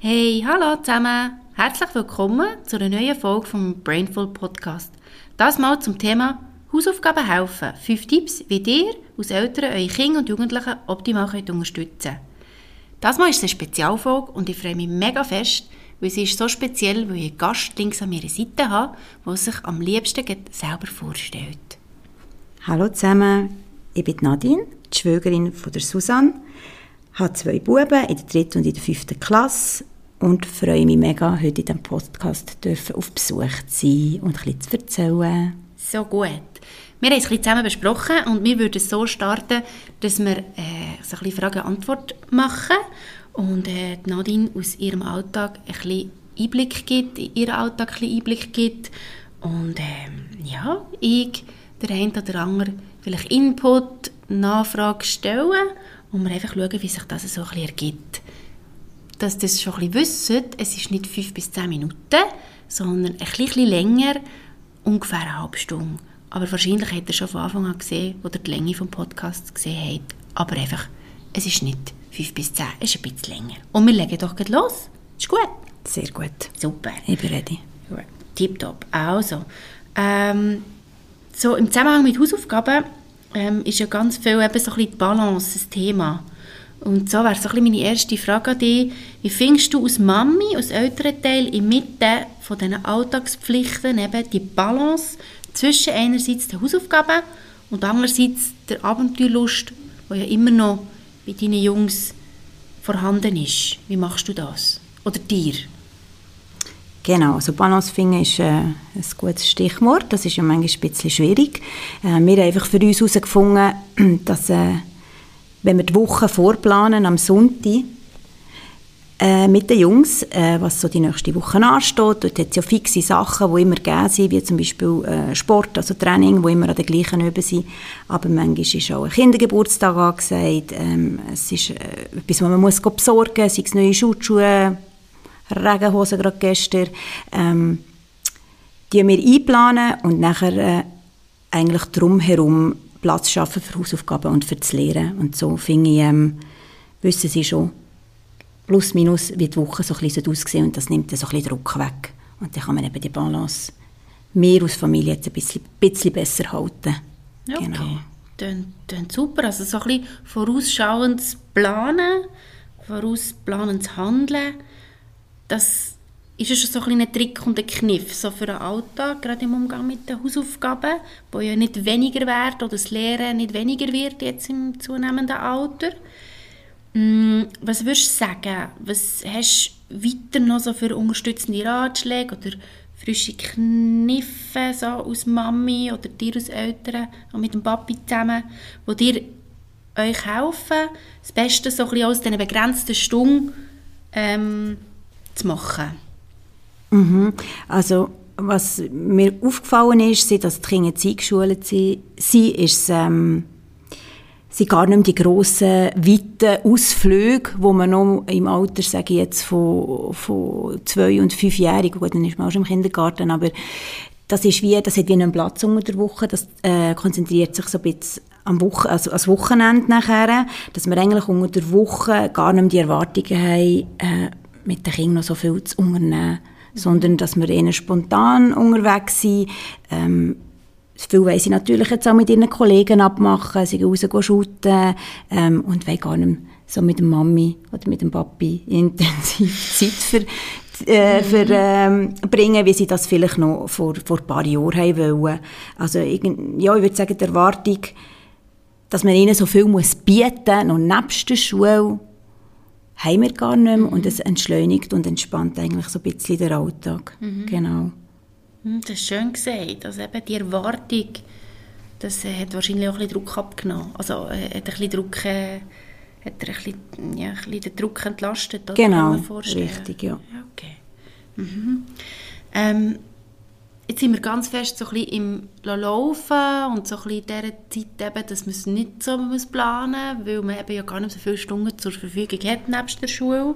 Hey, hallo zusammen. Herzlich willkommen zu einer neuen Folge vom Brainful Podcast. Das mal zum Thema Hausaufgaben helfen. Fünf Tipps, wie ihr als Eltern eure Kinder und Jugendlichen optimal könnt unterstützen könnt. Das Mal ist eine Spezialfolge und ich freue mich mega fest, weil sie ist so speziell, weil ich einen Gast links an meiner Seite habe, der sich am liebsten selber vorstellt. Hallo zusammen, ich bin Nadine, die Schwägerin von der Susanne habe zwei Buben in der dritten und in der fünften Klasse und freue mich mega, heute in diesem Podcast auf Besuch zu sein und bisschen zu erzählen. So gut. Wir haben es zusammen besprochen und wir würden so starten, dass wir äh, so ein Frage-Antwort machen und äh, Nadine aus ihrem Alltag ein bisschen Einblick gibt, in ihren Alltag ein bisschen Einblick gibt und ähm, ja, ich, der eine oder andere, vielleicht Input, Nachfrage stellen und wir einfach schauen, wie sich das so ein bisschen ergibt. Dass ihr das schon ein bisschen wisst, es ist nicht fünf bis zehn Minuten, sondern ein bisschen länger, ungefähr eine halbe Stunde. Aber wahrscheinlich habt ihr schon von Anfang an gesehen, oder die Länge des Podcasts gesehen habt. Aber einfach, es ist nicht fünf bis zehn, es ist ein bisschen länger. Und wir legen doch gleich los. Ist gut? Sehr gut. Super. Ich bin ready. Tipptopp. Also, ähm, so im Zusammenhang mit Hausaufgaben ähm, ist ja ganz viel eben so ein bisschen die Balance ein Thema. Und so wäre so ein meine erste Frage an dich. Wie findest du als Mami, als Elternteil inmitten von diesen Alltagspflichten eben die Balance zwischen einerseits den Hausaufgaben und andererseits der Abenteuerlust, die ja immer noch bei deinen Jungs vorhanden ist. Wie machst du das? Oder dir? Genau, also Balance finden ist äh, ein gutes Stichwort. Das ist ja manchmal ein bisschen schwierig. Äh, wir haben einfach für uns herausgefunden, dass äh, wenn wir die Woche vorplanen am Sonntag äh, mit den Jungs, äh, was so die nächste Woche ansteht, dort hat es ja fixe Sachen, die immer gegeben sind, wie zum Beispiel äh, Sport, also Training, wo immer an der gleichen Übung sind. Aber manchmal ist auch ein Kindergeburtstag angesagt. Ähm, es ist etwas, was man muss besorgen muss, sei es neue Schutzschuhe, Regenhosen gerade gestern, ähm, die wir einplanen und nachher äh, eigentlich drumherum Platz schaffen für Hausaufgaben und für das Lehren. Und so finde ich, ähm, wissen sie schon, plus minus, wie die Woche so ein bisschen aussehen und das nimmt so ein bisschen Druck weg. Und dann kann man eben die Balance mehr aus Familie jetzt ein bisschen, bisschen besser halten. Okay. Genau. Klingt super. Also so ein bisschen vorausschauendes Planen, vorausplanendes Handeln das ist schon so ein, Trick und ein Kniff so für den Alltag, gerade im Umgang mit den Hausaufgaben, wo ja nicht weniger werden oder das Lehren nicht weniger wird jetzt im zunehmenden Alter. Mm, was würdest du sagen, was hast du weiter noch so für unterstützende Ratschläge oder frische Kniffe so aus Mami oder dir als Eltern und mit dem Papi zusammen, wo dir euch helfen, das Beste so ein bisschen aus diesen begrenzten Stunden ähm, zu machen? Mhm. Also was mir aufgefallen ist, seit dass die Kinder jetzt eingeschult sind, ist ähm, sind gar nicht mehr die grossen, weiten Ausflüge, wo man noch im Alter, sage ich jetzt, von, von zwei- und fünfjährigen, gut, dann ist man auch schon im Kindergarten, aber das ist wie, das hat wie einen Platz unter der Woche, das äh, konzentriert sich so ein bisschen am Woche, also als Wochenende nachher, dass wir eigentlich unter der Woche gar nicht mehr die Erwartungen haben, äh, mit den Kindern noch so viel zu unternehmen, sondern dass wir eher spontan unterwegs sind. Ähm, viel wollen sie natürlich jetzt auch mit ihren Kollegen abmachen, sie gehen raus shooten ähm, und wollen gar nicht so mit der Mami oder mit dem Papi intensiv Zeit für, äh, für, ähm, bringen, wie sie das vielleicht noch vor, vor ein paar Jahren haben wollen. Also ich, ja, ich würde sagen, die Erwartung, dass man ihnen so viel muss bieten muss, noch nebst der Schule, haben wir gar nicht mehr und es entschleunigt und entspannt eigentlich so ein bisschen den Alltag. Mhm. Genau. Hm, das ist schön gesagt. Also eben die Erwartung, das hat wahrscheinlich auch ein bisschen Druck abgenommen. Also äh, hat ein bisschen Druck, äh, hat er ein bisschen, ja, ein bisschen den Druck entlastet. Oder? Genau, richtig, ja. Okay. Mhm. Ähm, jetzt sind wir ganz fest so ein im Laufen und so ein in dieser Zeit eben, dass man es nicht so planen muss, weil man eben ja gar nicht so viele Stunden zur Verfügung hat nebst der Schule.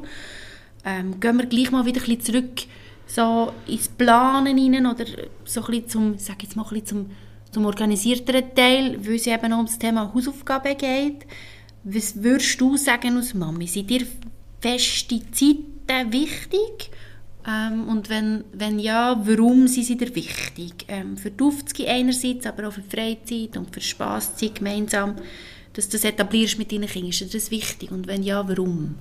Ähm, gehen wir gleich mal wieder ein bisschen zurück so ins Planen rein oder so ein bisschen zum, sag jetzt mal ein bisschen zum, zum organisierteren Teil, weil es eben auch um das Thema Hausaufgaben geht. Was würdest du sagen als Mami? Sind dir feste Zeiten wichtig? Ähm, und wenn, wenn ja, warum sind sie dir wichtig? Ähm, für die Aufzüge einerseits, aber auch für die Freizeit und für Spasszeit gemeinsam, dass du das etablierst mit deinen Kindern. Ist dir das wichtig? Und wenn ja, warum?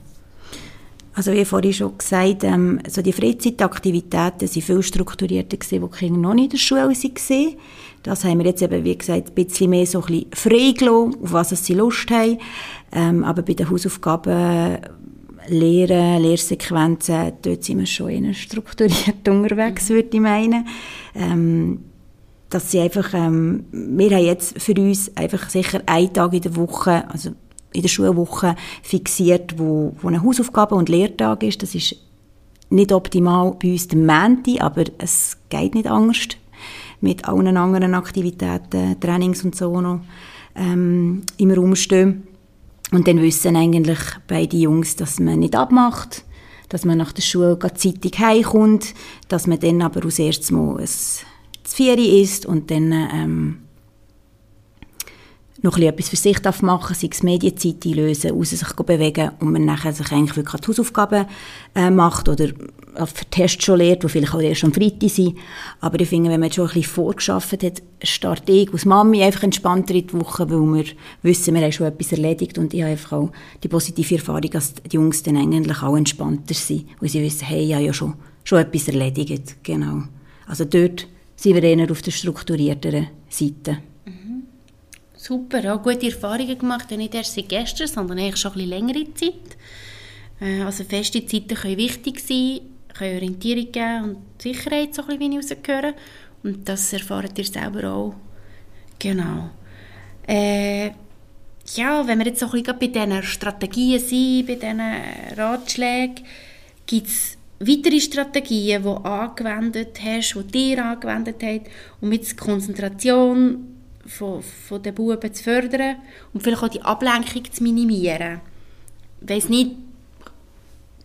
Also wie vorhin schon gesagt, ähm, so die Freizeitaktivitäten sind viel strukturierter gewesen, die Kinder noch nicht in der Schule waren. Das haben wir jetzt eben, wie gesagt, ein bisschen mehr so ein bisschen frei gelassen, auf was sie Lust haben. Ähm, aber bei den Hausaufgaben, Lehren, Lehrsequenzen, dort sind wir schon eher strukturiert unterwegs, mhm. würde ich meinen. Ähm, dass sie einfach, ähm, wir haben jetzt für uns einfach sicher einen Tag in der Woche, also in der Schulwoche fixiert, wo, wo eine Hausaufgabe und Lehrtag ist. Das ist nicht optimal bei uns der Menti, aber es geht nicht anders mit allen anderen Aktivitäten, Trainings und so noch ähm, im Raum stehen. Und dann wissen eigentlich beide Jungs, dass man nicht abmacht, dass man nach der Schule zeitig heimkommt, dass man dann aber als erstes mal ein Vieri ist und dann ähm, noch etwas für sich darf sei es Medienzeit einlösen, raus sich bewegen und man nachher sich eigentlich wirklich die Hausaufgaben äh, macht oder für Tests schon lernt, die vielleicht auch erst am Freitag sind. Aber ich finde, wenn man schon ein bisschen vorgeschafft hat, starte ich als Mami einfach entspannter in die Woche, weil wir wissen, wir haben schon etwas erledigt und ich habe einfach auch die positive Erfahrung, dass die Jungs dann eigentlich auch entspannter sind, weil sie wissen, hey, ich habe ja schon, schon etwas erledigt. Genau. Also dort sind wir eher auf der strukturierteren Seite. Super, auch gute Erfahrungen gemacht, nicht erst seit gestern, sondern eigentlich schon ein bisschen längere Zeit. Äh, also feste Zeiten können wichtig sein, können Orientierung geben und Sicherheit, so ein bisschen. Und das erfahrt ihr selber auch. Genau. Äh, ja, wenn wir jetzt so ein bisschen bei diesen Strategien sind, bei diesen Ratschlägen, gibt es weitere Strategien, die du angewendet hast, die dir angewendet hast, um jetzt Konzentration von, von den Buben zu fördern und vielleicht auch die Ablenkung zu minimieren. Ich weiss nicht,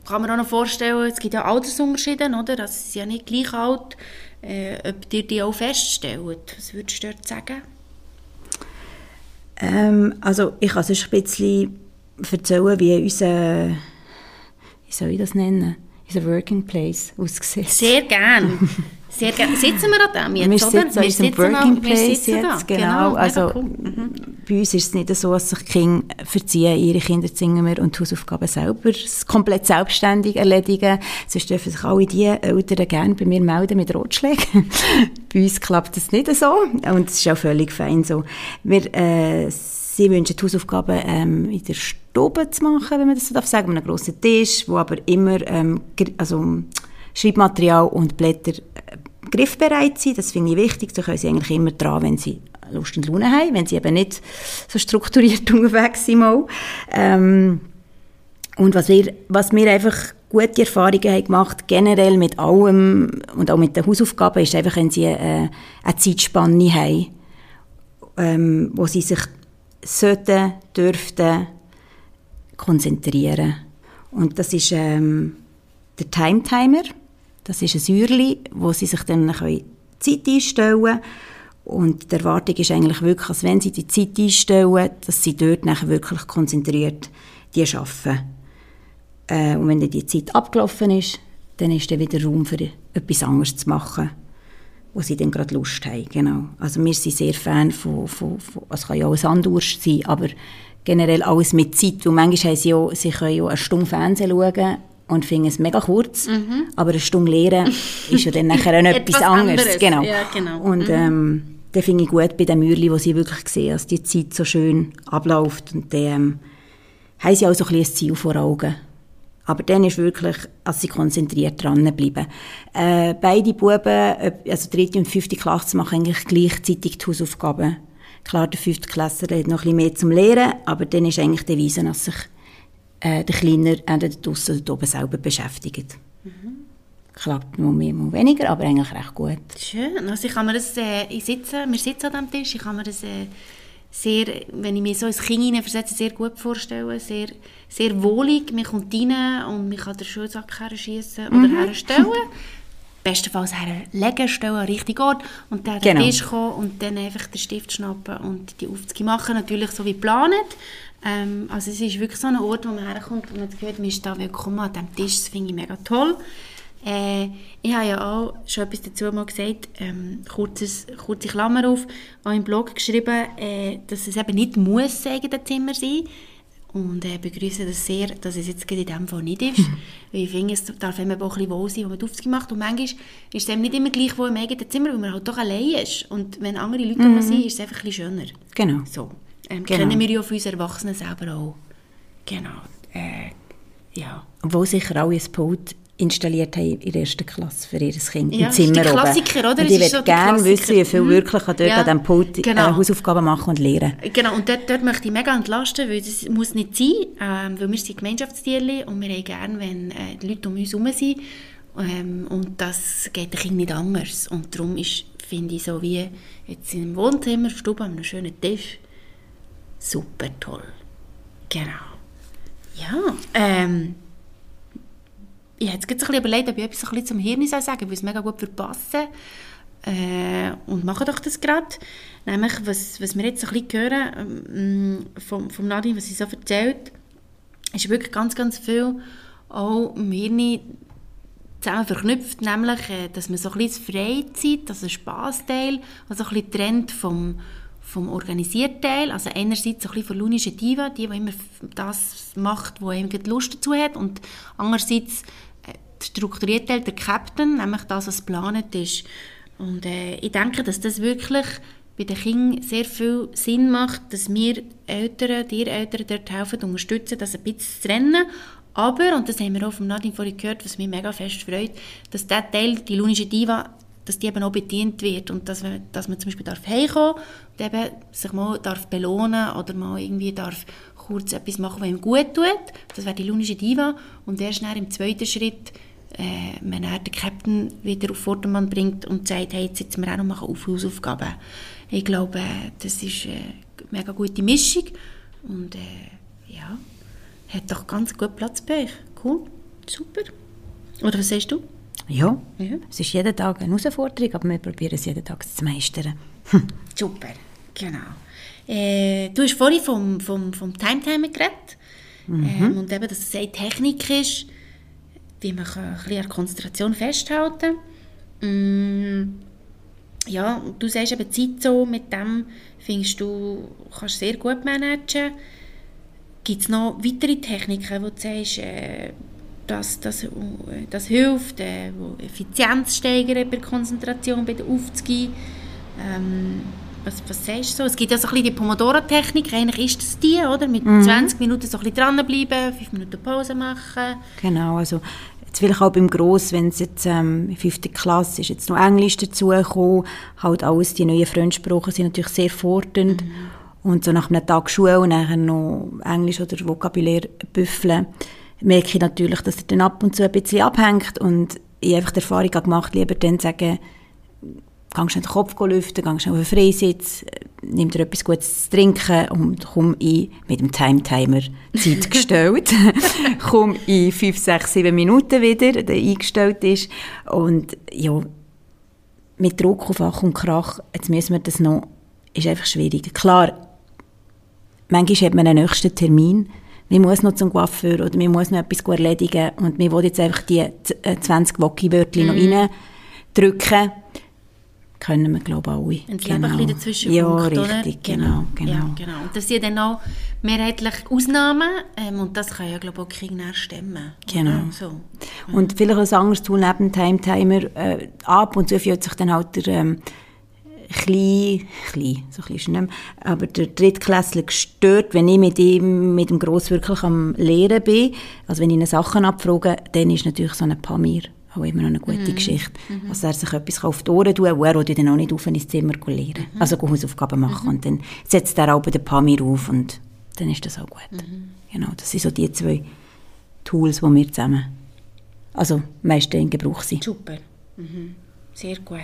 kann man auch noch vorstellen, es gibt ja Altersunterschiede, oder? Also sie sind ja nicht gleich alt. Äh, ob ihr die auch feststellt, was würdest du dort sagen? Ähm, also ich kann sonst ein bisschen erzählen, wie unser, wie soll ich das nennen, unser Working Place aussieht. Sehr gerne. Sehr gerne. Sitzen wir an dem jetzt, wir oder? Sitzen wir sitzen Working Place jetzt, genau. genau. Also, cool. mhm. Bei uns ist es nicht so, dass sich Kinder verziehen, ihre Kinderzimmer und die Hausaufgaben selber komplett selbstständig erledigen. Sonst dürfen sich alle die Eltern gerne bei mir melden mit Rotschlägen. bei uns klappt das nicht so und es ist auch völlig fein so. Wir, äh, sie wünschen die Hausaufgaben ähm, in der Stube zu machen, wenn man das so darf sagen, mit einem grossen Tisch, wo aber immer ähm, also, Schreibmaterial und Blätter griffbereit sind. Das finde ich wichtig. Da können sie eigentlich immer dran, wenn sie Lust und Laune haben, wenn sie eben nicht so strukturiert unterwegs sind. Mal. Ähm, und was wir, was wir einfach gute Erfahrungen haben gemacht, generell mit allem und auch mit den Hausaufgaben, ist einfach, wenn sie äh, eine Zeitspanne haben, ähm, wo sie sich sollten, dürften konzentrieren. Und das ist ähm, der Time Timer. Das ist ein Säurli, wo sie sich dann Zeit einstellen können. Und die Erwartung ist eigentlich wirklich, dass wenn sie die Zeit einstellen, dass sie dort nachher wirklich konzentriert die arbeiten. Äh, und wenn dann die Zeit abgelaufen ist, dann ist dann wieder Raum für etwas anderes zu machen, wo sie dann gerade Lust haben. Genau. Also wir sind sehr Fan von, von, von es kann ja auch ein Sandwurst sein, aber generell alles mit Zeit, weil manchmal haben sie, ja, sie können ja eine Stunde Fernsehen schauen und finde es mega kurz, mhm. aber eine Stunde Lehren ist ja dann nachher auch etwas, anderes. anderes. Genau. Ja, genau. Und mhm. ähm, das finde ich gut bei den Mürli, wo sie wirklich sehen, dass die Zeit so schön abläuft und dann ähm, haben sie auch so ein, ein Ziel vor Augen. Aber dann ist wirklich, dass sie konzentriert dranbleiben. Äh, beide Buben, also dritte und fünfte Klasse, machen eigentlich gleichzeitig die Hausaufgaben. Klar, der fünfte Klasse hat noch ein bisschen mehr zum Lehren, aber dann ist eigentlich der Wiese, dass sich äh, der Kleiner entweder draussen oder oben selber beschäftigt. Mhm. Klappt nur mehr, nur weniger, aber eigentlich recht gut. Schön. Also ich kann mir das, äh, ich sitze, wir sitzen an diesem Tisch, ich kann mir das äh, sehr, wenn ich mir so ins Kind hineinversetze, sehr gut vorstellen. Sehr, sehr wohlig. Man kommt rein und man kann den Schulsack herschießen oder mhm. herstellen. bestenfalls herlegen, stellen an den richtigen Ort und dann genau. an den Tisch kommen und dann einfach den Stift schnappen und die Aufzüge machen, natürlich so wie geplant. Ähm, also es ist wirklich so ein Ort, wo man herkommt und man das hat, man ist da willkommen an diesem Tisch. Das finde ich mega toll. Äh, ich habe ja auch schon etwas dazu mal gesagt, ähm, kurzes, kurze Klammer auf, auch im Blog geschrieben, äh, dass es eben nicht muss eigenes Zimmer sein und äh, begrüße das sehr, dass es jetzt in diesem Fall nicht ist. weil ich finde, es darf immer auch ein bisschen wohl sein, wo man die macht. Und manchmal ist es eben nicht immer gleich wo im eigenen Zimmer, weil man halt doch allein ist. Und wenn andere Leute mhm. sind, ist es einfach ein bisschen schöner. Genau. So. Ähm, genau. Kennen wir ja von uns Erwachsenen selber auch. Genau. Äh, ja. Obwohl sicher auch ein Pult installiert haben in der ersten Klasse für ihr Kind ja, im Zimmer ist Klassiker, oder? Und ich würde gerne wissen, wie viel mhm. wirklich dort ja, an diesem Pult äh, genau. äh, Hausaufgaben machen und lernen. Genau, und dort, dort möchte ich mega entlasten, weil das muss nicht sein, ähm, weil wir sind Gemeinschaftstiere und wir haben gerne, wenn äh, die Leute um uns herum sind ähm, und das geht den Kindern nicht anders. Und darum ist, finde ich, so wie jetzt in einem Wohnzimmer, Stube, an einem schönen Tisch, super toll. Genau. Ja, ähm, ich habe jetzt ein bisschen überlegt, ob ich etwas ein bisschen zum Hirn sagen soll, weil es mega gut verpassen äh, und mache doch das gerade. Nämlich, was, was wir jetzt ein bisschen hören ähm, vom, vom Nadine, was sie so erzählt, ist wirklich ganz, ganz viel auch im Hirn zusammen verknüpft, nämlich, äh, dass man so ein bisschen Freizeit, also Spaßteil, also ein bisschen trennt vom, vom Organisierteil, also einerseits so ein bisschen von lunischen Diva, die, die immer das macht, wo eben Lust dazu hat, und andererseits strukturiert der Captain, nämlich das, was geplant ist. Und äh, ich denke, dass das wirklich bei den Kindern sehr viel Sinn macht, dass wir Eltern, die Eltern dort helfen, unterstützen, das ein bisschen zu trennen. Aber, und das haben wir auch von Nadine vorhin gehört, was mich mega fest freut, dass der Teil, die lunische Diva, dass die eben auch bedient wird und dass, wir, dass man zum Beispiel darf und eben sich mal darf belohnen oder mal irgendwie darf kurz etwas machen, was ihm gut tut. Das wäre die lunische Diva. Und erst dann im zweiten Schritt äh, wenn er den Captain wieder auf Vordermann bringt und sagt, hey, jetzt sitzen wir auch noch machen auf Hausaufgaben. Ich glaube, das ist eine mega gute Mischung und äh, ja, hat doch ganz gut Platz bei euch. Cool, super. Oder was sagst du? Ja, ja, es ist jeden Tag eine Herausforderung, aber wir probieren es jeden Tag zu meistern. super, genau. Äh, du hast vorhin vom, vom, vom Time-Timer geredet mhm. ähm, und eben, dass es eine Technik ist, wie man ein bisschen an Konzentration festhalten kann. Mm, ja, du sagst eben Zeit so, mit dem findest du, kannst sehr gut managen. Gibt es noch weitere Techniken, wo du sagst, äh, das, das, das hilft, äh, wo Effizienz steigern bei der Konzentration, bei der Aufzüge? Ähm, was, was sagst du so? Es gibt ja so ein bisschen die Pomodoro-Technik, eigentlich ist das die, oder? Mit mhm. 20 Minuten so ein bisschen dranbleiben, 5 Minuten Pause machen. Genau, also jetzt vielleicht auch beim Gross, wenn es jetzt ähm, fünfte Klasse ist, jetzt noch Englisch dazugekommen, halt alles, die neuen Fremdsprachen sind natürlich sehr fordernd. Mhm. Und so nach einem Tag Schule und dann noch Englisch oder Vokabulär büffeln, merke ich natürlich, dass er dann ab und zu ein bisschen abhängt und ich einfach die Erfahrung gemacht, lieber dann sagen, geh schnell den Kopf lüften, geh schnell auf den Freisitz, nimm dir etwas Gutes zu trinken und komm in, mit dem Time-Timer Zeit gestellt, komm in 5, 6, 7 Minuten wieder, der eingestellt ist und ja, mit Druck auf Ach und Krach, jetzt müssen wir das noch, ist einfach schwierig. Klar, manchmal hat man einen nächsten Termin, man muss noch zum Coiffeur oder man muss noch etwas erledigen und man will jetzt einfach die 20 Wocki-Wörter mm. noch mhm. reindrücken können wir, glaube ich, alle. Wenn das genau. Ein bisschen dazwischen Ja, funkt, richtig, genau, genau. Ja, genau. Und das sind dann auch mehrheitlich Ausnahmen ähm, und das kann ja, glaube ich, auch Kinder stemmen. Genau. So. Und vielleicht ein anderes Tool neben dem Time-Timer, äh, ab und zu fühlt sich dann halt der ähm, klein, klein, so klein ist nicht mehr, aber der Drittklässler gestört, wenn ich mit ihm, mit dem Gross wirklich am Lehren bin, also wenn ich ihn Sachen abfrage, dann ist natürlich so ein Pamir auch immer noch eine gute mhm. Geschichte. Mhm. Also er sich etwas auf die Ohren tun, wo er dann auch nicht auf ins Zimmer lernen. Mhm. Also Hausaufgaben machen. Mhm. Und dann setzt er auch bei der Pamir auf und dann ist das auch gut. Mhm. Genau, das sind so die zwei Tools, die wir zusammen, also meistens in Gebrauch sind. Super. Mhm. Sehr gut.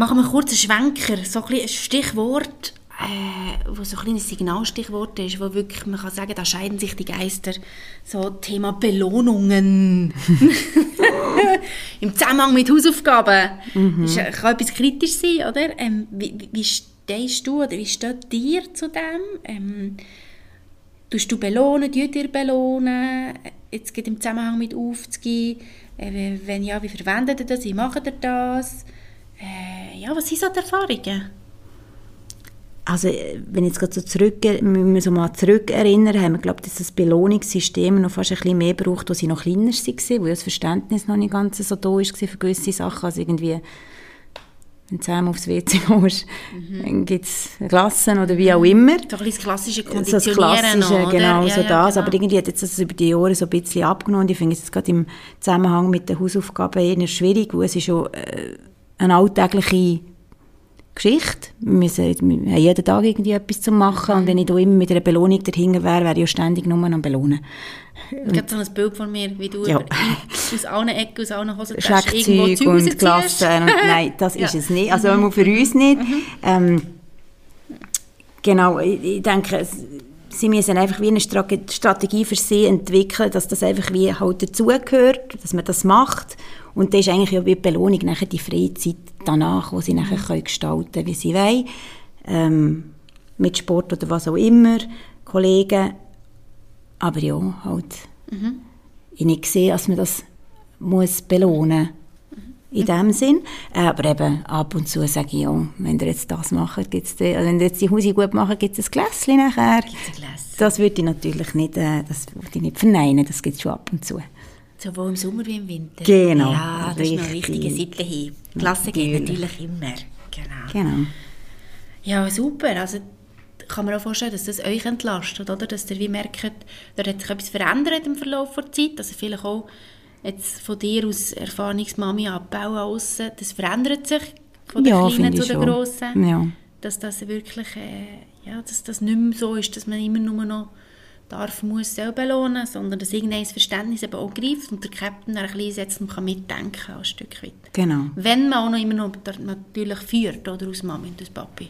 Machen wir kurz einen Schwenker, so ein, ein Stichwort äh, wo so ein kleines Signalstichwort ist, wo wirklich, man kann sagen, da scheiden sich die Geister, so Thema Belohnungen. Im Zusammenhang mit Hausaufgaben. Mhm. Das kann etwas kritisch sein, oder? Ähm, wie, wie stehst du oder wie steht dir zu dem? Ähm, tust du belohnen, tut ihr belohnen? Jetzt geht im Zusammenhang mit aufzugehen. Äh, wenn ja, wie verwendet ihr das? Wie macht ihr das? Äh, ja, was sind so die Erfahrungen? Also, wenn ich jetzt gerade so zurück, wenn wir so mal zurückerinnern, haben wir, glaube ich, das Belohnungssystem noch fast ein bisschen mehr gebraucht, als sie noch kleiner waren, wo das Verständnis noch nicht ganz so da war für gewisse Sachen. Also irgendwie, wenn du zusammen aufs WC musst, mhm. dann gibt es Klassen oder wie auch immer. So ein das klassische Konditionieren so das klassische, noch, genau, ja, so ja, das. Genau. Aber irgendwie hat jetzt das über die Jahre so ein bisschen abgenommen. Ich finde es jetzt gerade im Zusammenhang mit den Hausaufgaben eher schwierig, wo es ist schon äh, eine alltägliche Geschichte. Wir, müssen, wir haben jeden Tag irgendwie etwas zu machen und wenn ich da immer mit einer Belohnung dahinter wäre, wäre ich ja ständig nur am Belohnen. Es gibt so ein Bild von mir, wie du ja. aus allen Ecken, aus allen Hosentaschen irgendwo Zeug und Klassen. Und, nein, das ja. ist es nicht. Also mhm. für uns nicht. Mhm. Ähm, genau, ich, ich denke, sie müssen einfach wie eine Strategie für sie entwickeln, dass das einfach wie halt dazugehört, dass man das macht und das ist eigentlich ja wie die Belohnung nachher die Freizeit danach, wo sie nachher mhm. können gestalten wie sie wollen. Ähm, mit Sport oder was auch immer, Kollegen. Aber ja, halt. Mhm. Ich nicht gesehen, dass man das muss belohnen muss. In dem Sinn. Aber eben ab und zu sage ich, ja, wenn ihr jetzt das macht, gibt's die, also wenn ihr jetzt die Hause gut macht, gibt es ein Gläschen nachher. Gibt's ein Gläschen. Das würde ich natürlich nicht, äh, das würde ich nicht verneinen, das gibt es schon ab und zu. Sowohl im Sommer wie im Winter. Genau. Ja, das richtig. ist noch wichtige Seite hin. Klasse geht natürlich immer. Genau. genau. Ja, super. Also kann man auch vorstellen, dass das euch entlastet, oder? Dass ihr wie merkt, da hat sich etwas verändert im Verlauf der Zeit. Also vielleicht auch jetzt von dir aus Erfahrungsmami abbauen aussen, das verändert sich von der ja, Kleinen zu der schon. Grossen. Ja. Dass das wirklich, äh, ja, dass das nicht mehr so ist, dass man immer nur noch darf, muss, soll belohnen, sondern dass irgendein Verständnis eben auch greift und der Captain ein bisschen setzt und kann mitdenken ein Stück weit. Genau. Wenn man auch noch immer noch natürlich führt, oder aus Mami und aus Papi.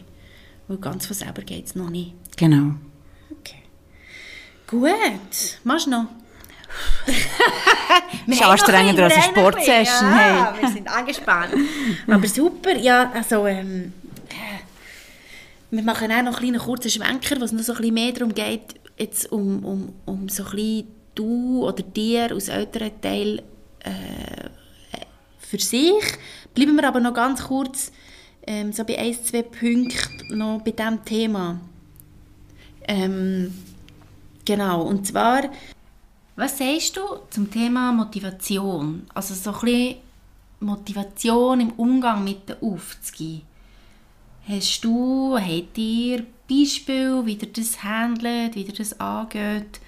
Weil ganz von selber geht es noch nicht. Genau. Okay. Gut. Machst du noch? wir ist anstrengender als eine Sportsession. Ja, hey. wir sind angespannt. Aber super, ja, also ähm, wir machen auch noch einen kleinen kurzen Schwenker, was noch so ein bisschen mehr darum geht, jetzt um, um, um so ein bisschen du oder dir aus älteren Teil äh, für sich. Bleiben wir aber noch ganz kurz ähm, so bei ein, zwei Punkten noch bei diesem Thema. Ähm, genau, und zwar, was sagst du zum Thema Motivation? Also so ein bisschen Motivation im Umgang mit den Aufzugehen. Hast du, habt ihr Beispiele, wie ihr das handelt, wie ihr das angeht,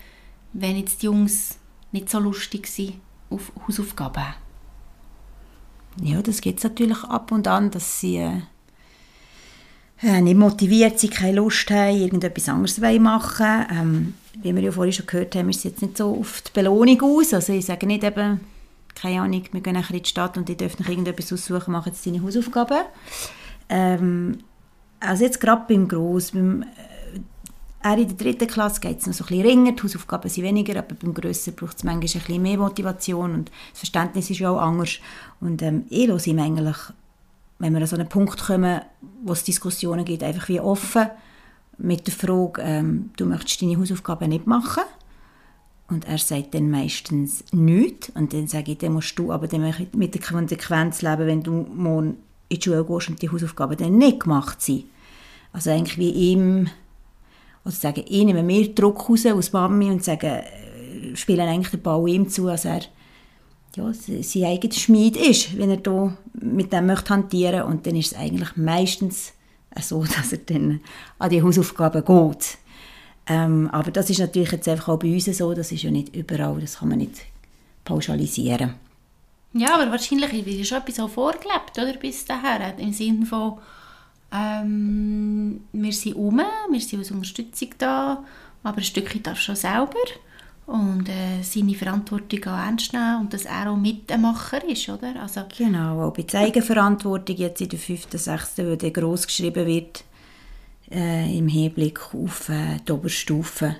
wenn jetzt die Jungs nicht so lustig sind auf Hausaufgaben? Ja, das es natürlich ab und an, dass sie äh, nicht motiviert sind, keine Lust haben, irgendetwas anderes machen. Ähm, wie wir ja vorhin schon gehört haben, ist es jetzt nicht so auf die Belohnung aus. Also ich sage nicht eben, keine Ahnung, wir gehen nachher in die Stadt und darf noch irgendetwas aussuchen, machen jetzt deine Hausaufgaben. Ähm, also jetzt gerade beim Gross, beim, äh, in der dritten Klasse geht es noch so ein bisschen ringer, die Hausaufgaben sind weniger, aber beim Grösser braucht es manchmal ein bisschen mehr Motivation und das Verständnis ist ja auch anders. Und ähm, ich höre ihm eigentlich, wenn wir an so einen Punkt kommen, wo es Diskussionen gibt, einfach wie offen mit der Frage, ähm, du möchtest deine Hausaufgaben nicht machen. Und er sagt dann meistens nichts. Und dann sage ich, dann musst du aber dann mit der Konsequenz leben, wenn du morgen in die Schule gehst und die Hausaufgaben dann nicht gemacht sind. Also eigentlich wie ihm, oder sagen, ich nehme mehr Druck raus aus Mami und sagen, äh, spielen eigentlich den Ball ihm zu, als er ja, sein eigenes Schmied ist, wenn er da mit dem möchte hantieren und dann ist es eigentlich meistens so, dass er dann an die Hausaufgaben geht. Ähm, aber das ist natürlich jetzt einfach auch bei uns so, das ist ja nicht überall, das kann man nicht pauschalisieren. Ja, aber wahrscheinlich ist schon etwas auch vorgelebt, oder, bis dahin, im Sinne von, ähm, wir sind um, wir sind als Unterstützung da, aber ein Stückchen darf schon selber und äh, seine Verantwortung auch ernst nehmen und dass er auch Mitmacher ist, oder? Also, genau, auch bei der Eigenverantwortung jetzt in der 5., 6., wo der gross geschrieben wird, äh, im Hinblick auf äh, die Oberstufe,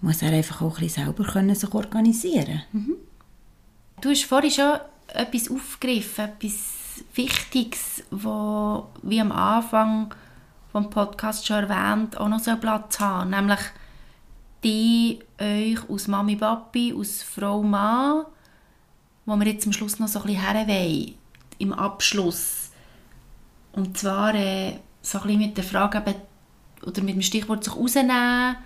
muss er einfach auch ein bisschen selber können sich organisieren mhm. Du hast vorhin schon etwas aufgegriffen, etwas Wichtiges, wo wie am Anfang, vom Podcast schon erwähnt, auch noch so Platz haben. Nämlich die euch aus Mami Papi, aus Frau Mann, wo wir jetzt am Schluss noch so ein bisschen herwollen, im Abschluss. Und zwar äh, so ein bisschen mit der Frage, eben, oder mit dem Stichwort sich rausnehmen,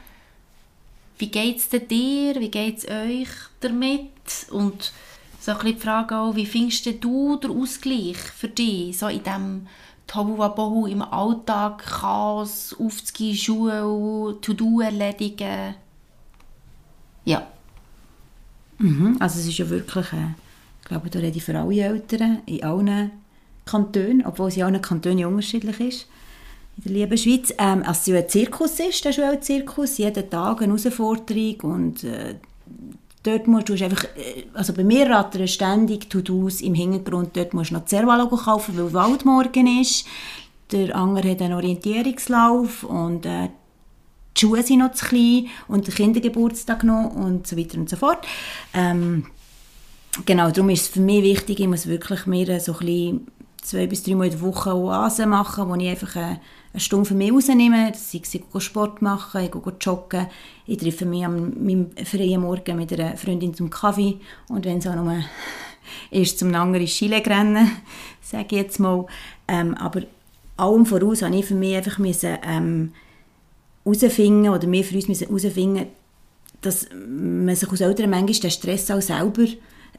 wie geht es dir, wie geht es euch damit? Und so ein bisschen die Frage auch, wie findest du den Ausgleich für dich, so in diesem Tohu Wabohu im Alltag, Chaos, aufzugehen, Schule, To-Do erledigen? Ja. Mhm, also es ist ja wirklich, äh, ich glaube, da rede ich für alle Eltern in allen Kantonen, obwohl es in allen Kantonen unterschiedlich ist in der lieben Schweiz. Ähm, also es ein Zirkus ist, der Schulzirkus, jeden Tag eine Herausforderung und äh, dort musst du einfach, äh, also bei mir rattern ständig To-Dos im Hintergrund, dort musst du noch Zervalo kaufen, weil Waldmorgen ist, der andere hat einen Orientierungslauf und äh, Schuhe sind noch zu klein und der Kindergeburtstag noch und so weiter und so fort. Ähm, genau, darum ist es für mich wichtig, ich muss wirklich mir so ein zwei bis drei Mal in der Woche Oasen machen, wo ich einfach eine, eine Stunde für mich rausnehme. Sei es, ich gehe Sport machen, ich gehe joggen. Ich treffe mich am meinem freien Morgen mit einer Freundin zum Kaffee. Und wenn es auch nur ist, zum anderen Skilegen rennen, sage ich jetzt mal. Ähm, aber allem voraus habe ich für mich einfach müssen, ähm, herausfinden, oder wir für uns müssen herausfinden, dass man sich als Eltern manchmal den Stress auch selber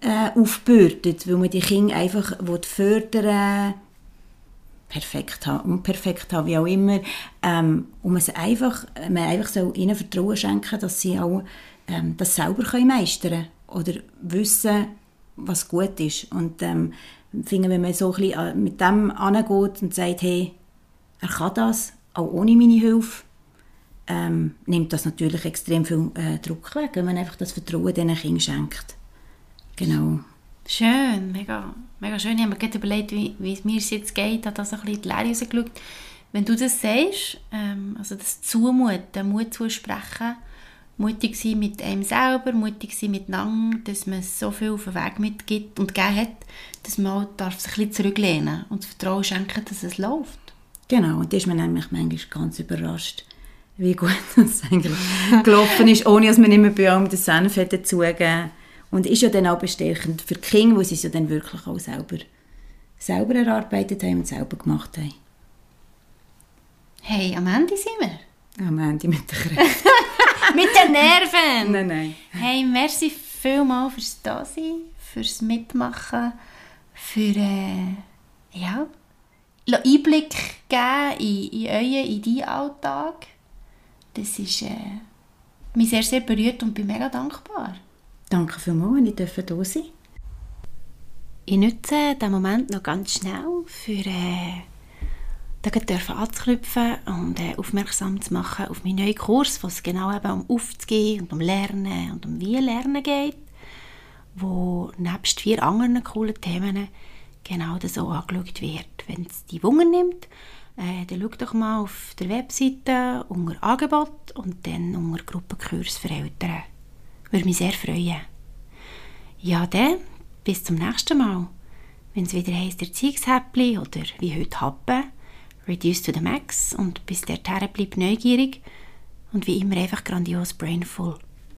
äh, aufbürdet, weil man die Kinder einfach fördern perfekt haben, unperfekt haben, wie auch immer, ähm, und man, einfach, man einfach so ihnen Vertrauen schenken, dass sie auch ähm, das selber können meistern oder wissen, was gut ist. Und ähm, finde, wenn man so ein bisschen äh, mit dem angeht und sagt, hey, er kann das, auch ohne meine Hilfe, ähm, nimmt das natürlich extrem viel äh, Druck weg, wenn man einfach das Vertrauen diesen Kindern schenkt. Genau. Schön, mega, mega schön. Ich habe mir gerade überlegt, wie, wie es mir jetzt geht, Ich habe da so ein bisschen die Lehre rausgeschaut. Wenn du das sagst, ähm, also das Zumuten, Mut zusprechen, mutig sein mit einem selber, mutig sein miteinander, dass man so viel auf den Weg mitgibt und gegeben hat, dass man auch darf sich ein bisschen zurücklehnen und das Vertrauen schenken, dass es läuft. Genau, und da ist man nämlich manchmal ganz überrascht, wie gut das eigentlich gelaufen ist, ohne dass man immer bei allem den Senf dazugeben und ist ja dann auch bestärkend für die Kinder, weil sie es ja dann wirklich auch selber, selber erarbeitet haben und selber gemacht haben. Hey, am Ende sind wir. Am Ende mit den Kräften. mit den Nerven. Nein, nein. Hey, merci vielmals fürs Dasein, fürs Mitmachen, für äh, ja, Einblick geben in, in euren, in deinen Alltag. Das ist äh, mich sehr, sehr berührt und bin mega dankbar. Danke vielmals, wenn ich hier sein durfte. Ich nutze diesen Moment noch ganz schnell, für äh, dürfen anzuknüpfen und äh, aufmerksam zu machen auf meinen neuen Kurs, wo es genau eben um Aufzugehen und um Lernen und um wie Lernen geht, wo nebst vier anderen coolen Themen genau das auch angeschaut wird. Wenn es die Wunder nimmt, äh, dann schau doch mal auf der Webseite unter Angebot und dann unter Gruppenkurs für Eltern. Würde mich sehr freuen. Ja, dann, bis zum nächsten Mal. Wenn es wieder heisst Erziehungshäppli oder wie heute Happen, reduce to the max und bis dorthin bleibt neugierig und wie immer einfach grandios brainful.